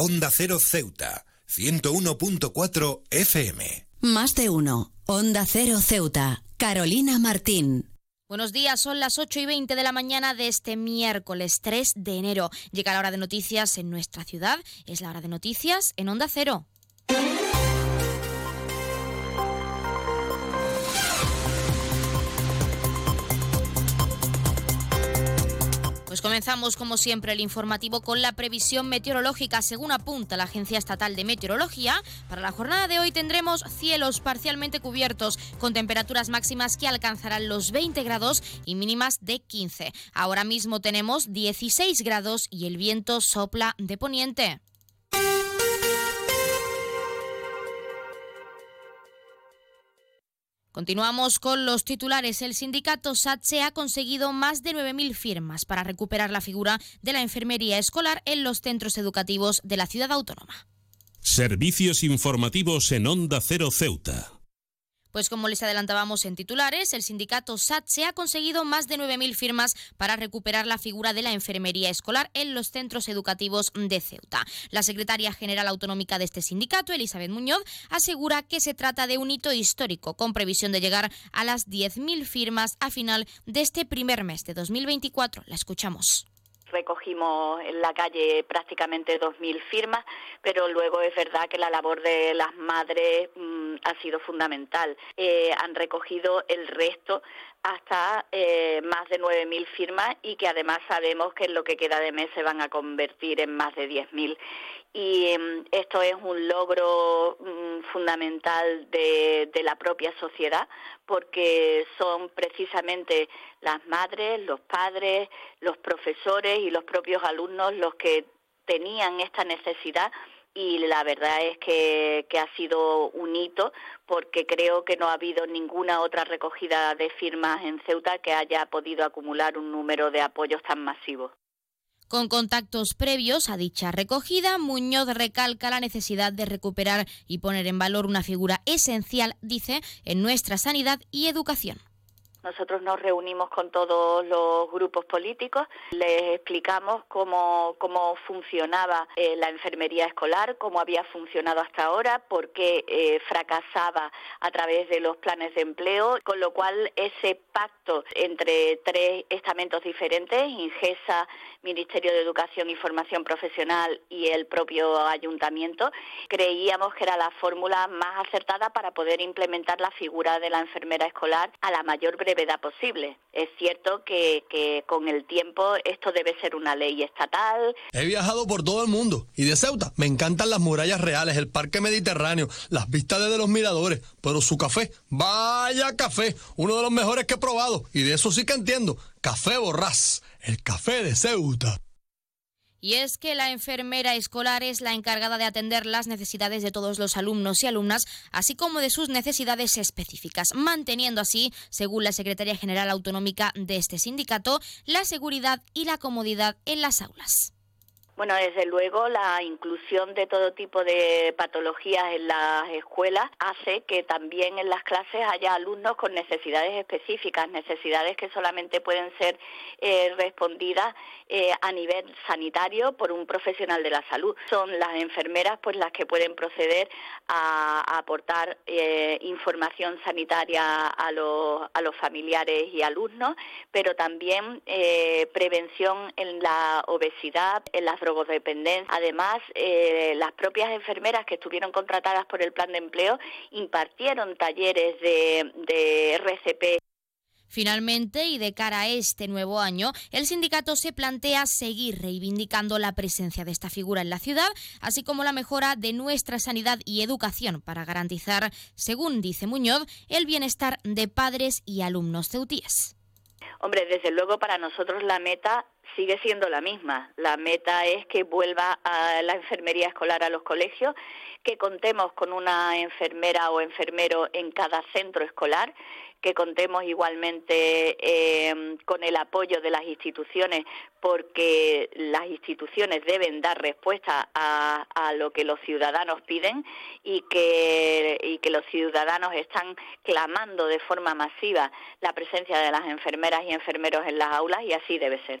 Onda Cero Ceuta, 101.4 FM. Más de uno. Onda Cero Ceuta. Carolina Martín. Buenos días, son las 8 y 20 de la mañana de este miércoles 3 de enero. Llega la hora de noticias en nuestra ciudad, es la hora de noticias en Onda Cero. Comenzamos como siempre el informativo con la previsión meteorológica. Según apunta la Agencia Estatal de Meteorología, para la jornada de hoy tendremos cielos parcialmente cubiertos con temperaturas máximas que alcanzarán los 20 grados y mínimas de 15. Ahora mismo tenemos 16 grados y el viento sopla de poniente. Continuamos con los titulares. El sindicato SATSE ha conseguido más de 9.000 firmas para recuperar la figura de la enfermería escolar en los centros educativos de la ciudad autónoma. Servicios informativos en Onda Cero Ceuta. Pues como les adelantábamos en titulares, el sindicato SATSE ha conseguido más de 9.000 firmas para recuperar la figura de la enfermería escolar en los centros educativos de Ceuta. La secretaria general autonómica de este sindicato, Elizabeth Muñoz, asegura que se trata de un hito histórico con previsión de llegar a las 10.000 firmas a final de este primer mes de 2024. La escuchamos recogimos en la calle prácticamente 2.000 firmas, pero luego es verdad que la labor de las madres ha sido fundamental. Eh, han recogido el resto hasta eh, más de 9.000 firmas y que además sabemos que en lo que queda de mes se van a convertir en más de 10.000 y em, esto es un logro mm, fundamental de, la propia sociedad porque son precisamente las madres, los padres, los profesores y los propios alumnos los que tenían esta necesidad y la verdad es que, que, ha sido un hito porque creo que no ha habido ninguna otra recogida de firmas en Ceuta que haya podido acumular un número de apoyos tan masivos. Con contactos previos a dicha recogida, Muñoz recalca la necesidad de recuperar y poner en valor una figura esencial, dice, en nuestra sanidad y educación. Nosotros nos reunimos con todos los grupos políticos, les explicamos cómo, cómo funcionaba eh, la enfermería escolar, cómo había funcionado hasta ahora, por qué eh, fracasaba a través de los planes de empleo, con lo cual ese pacto entre tres estamentos diferentes, INGESA, Ministerio de Educación y Formación Profesional y el propio ayuntamiento, creíamos que era la fórmula más acertada para poder implementar la figura de la enfermera escolar a la mayor brevedad posible. Es cierto que, que con el tiempo esto debe ser una ley estatal. He viajado por todo el mundo y de Ceuta me encantan las murallas reales, el parque mediterráneo, las vistas desde los miradores, pero su café, vaya café, uno de los mejores que he probado y de eso sí que entiendo. Café Borrás, el café de Ceuta. Y es que la enfermera escolar es la encargada de atender las necesidades de todos los alumnos y alumnas, así como de sus necesidades específicas, manteniendo así, según la Secretaría General Autonómica de este sindicato, la seguridad y la comodidad en las aulas. Bueno, desde luego la inclusión de todo tipo de patologías en las escuelas hace que también en las clases haya alumnos con necesidades específicas, necesidades que solamente pueden ser eh, respondidas eh, a nivel sanitario por un profesional de la salud. Son las enfermeras pues las que pueden proceder a, aportar eh, información sanitaria a los, a los familiares y alumnos, pero también prevención en la obesidad, en las drogodependencia. Además, eh, las propias enfermeras que estuvieron contratadas por el plan de empleo impartieron talleres de, de RCP. Finalmente, y de cara a este nuevo año, el sindicato se plantea seguir reivindicando la presencia de esta figura en la ciudad, así como la mejora de nuestra sanidad y educación para garantizar, según dice Muñoz, el bienestar de padres y alumnos ceutíes. Hombre, desde luego para nosotros la meta sigue siendo la misma. La meta es que vuelva a la enfermería escolar a los colegios, que contemos con una enfermera o enfermero en cada centro escolar, que contemos igualmente eh, con el apoyo de las instituciones, porque las instituciones deben dar respuesta a, lo que los ciudadanos piden y que los ciudadanos están clamando de forma masiva la presencia de las enfermeras y enfermeros en las aulas y así debe ser.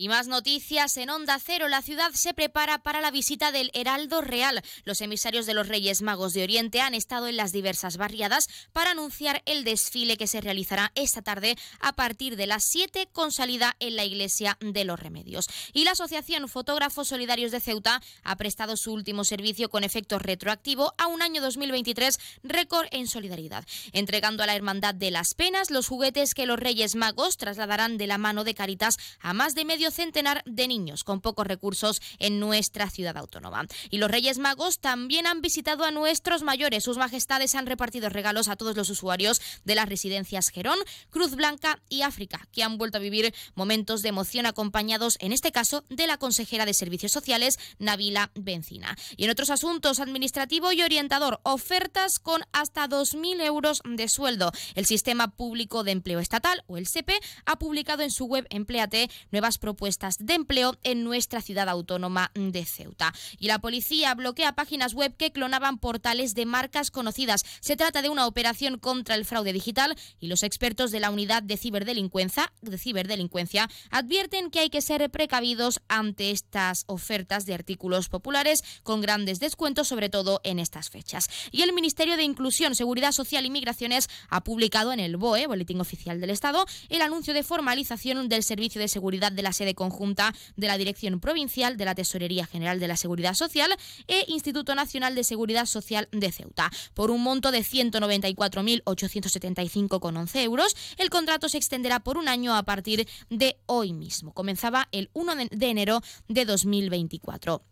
Y más noticias en Onda Cero. La ciudad se prepara para la visita del Heraldo Real. Los emisarios de los Reyes Magos de Oriente han estado en las diversas barriadas para anunciar el desfile que se realizará esta tarde a partir de las 7 con salida en la Iglesia de los Remedios. Y la Asociación Fotógrafos Solidarios de Ceuta ha prestado su último servicio con efecto retroactivo a un año 2023 récord en solidaridad, entregando a la Hermandad de las Penas los juguetes que los Reyes Magos trasladarán de la mano de Caritas a más de medio centenar de niños con pocos recursos en nuestra ciudad autónoma. Y los Reyes Magos también han visitado a nuestros mayores. Sus majestades han repartido regalos a todos los usuarios de las residencias Gerón, Cruz Blanca y África, que han vuelto a vivir momentos de emoción acompañados, en este caso, de la consejera de Servicios Sociales, Navila Bencina. Y en otros asuntos, administrativo y orientador, ofertas con hasta 2.000 euros de sueldo. El Sistema Público de Empleo Estatal, o el SEPE, ha publicado en su web Empleate nuevas propuestas de empleo en nuestra ciudad autónoma de Ceuta. Y la policía bloquea páginas web que clonaban portales de marcas conocidas. Se trata de una operación contra el fraude digital y los expertos de la unidad de ciberdelincuencia, de ciberdelincuencia advierten que hay que ser precavidos ante estas ofertas de artículos populares con grandes descuentos, sobre todo en estas fechas. Y el Ministerio de Inclusión, Seguridad Social y Migraciones ha publicado en el BOE, Boletín Oficial del Estado, el anuncio de formalización del Servicio de Seguridad de la sede conjunta de la Dirección Provincial de la Tesorería General de la Seguridad Social e Instituto Nacional de Seguridad Social de Ceuta. Por un monto de 194.875,11 euros, el contrato se extenderá por un año a partir de hoy mismo. Comenzaba el 1 de enero de 2024.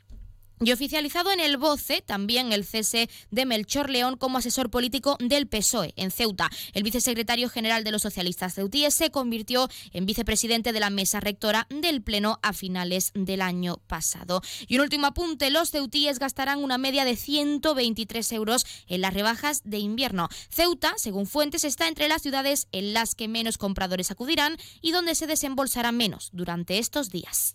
Y oficializado en el BOCE también el cese de Melchor León como asesor político del PSOE en Ceuta. El vicesecretario general de los socialistas ceutíes se convirtió en vicepresidente de la mesa rectora del Pleno a finales del año pasado. Y un último apunte, los ceutíes gastarán una media de 123 euros en las rebajas de invierno. Ceuta, según fuentes, está entre las ciudades en las que menos compradores acudirán y donde se desembolsará menos durante estos días.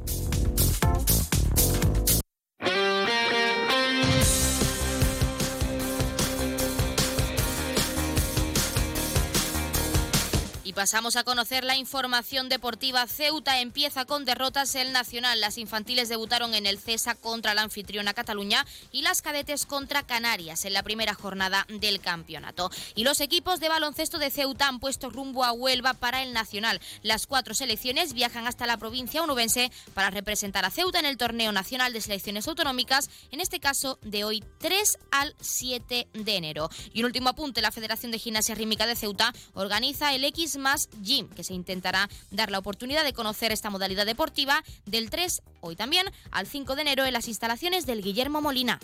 Y pasamos a conocer la información deportiva. Ceuta empieza con derrotas el Nacional. Las infantiles debutaron en el CESA contra la anfitriona Cataluña y las cadetes contra Canarias en la primera jornada del campeonato. Y los equipos de baloncesto de Ceuta han puesto rumbo a Huelva para el Nacional. Las cuatro selecciones viajan hasta la provincia onubense para representar a Ceuta en el torneo nacional de selecciones autonómicas, en este caso de hoy 3 al 7 de enero. Y un último apunte, la Federación de Gimnasia Rítmica de Ceuta organiza el X más Gym, que se intentará dar la oportunidad de conocer esta modalidad deportiva del 3, hoy también, al 5 de enero en las instalaciones del Guillermo Molina.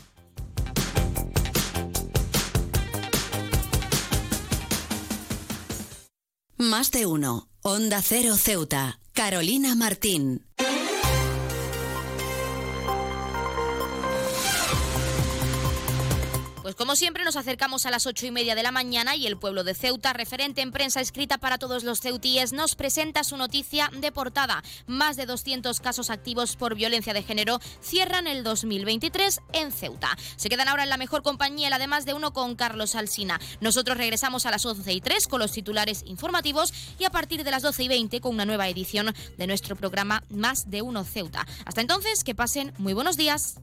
Más de uno. Onda Cero Ceuta. Carolina Martín. Pues como siempre nos acercamos a las ocho y media de la mañana y el pueblo de Ceuta, referente en prensa escrita para todos los ceutíes, nos presenta su noticia de portada. Más de 200 casos activos por violencia de género cierran el 2023 en Ceuta. Se quedan ahora en la mejor compañía, además de uno con Carlos Alsina. Nosotros regresamos a las 11 y 3 con los titulares informativos y a partir de las 12 y 20 con una nueva edición de nuestro programa Más de uno Ceuta. Hasta entonces, que pasen muy buenos días.